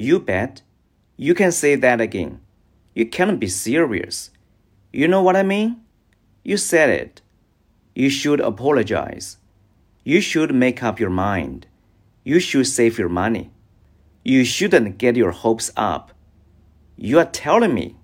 You bet. You can say that again. You cannot be serious. You know what I mean? You said it. You should apologize. You should make up your mind. You should save your money. You shouldn't get your hopes up. You are telling me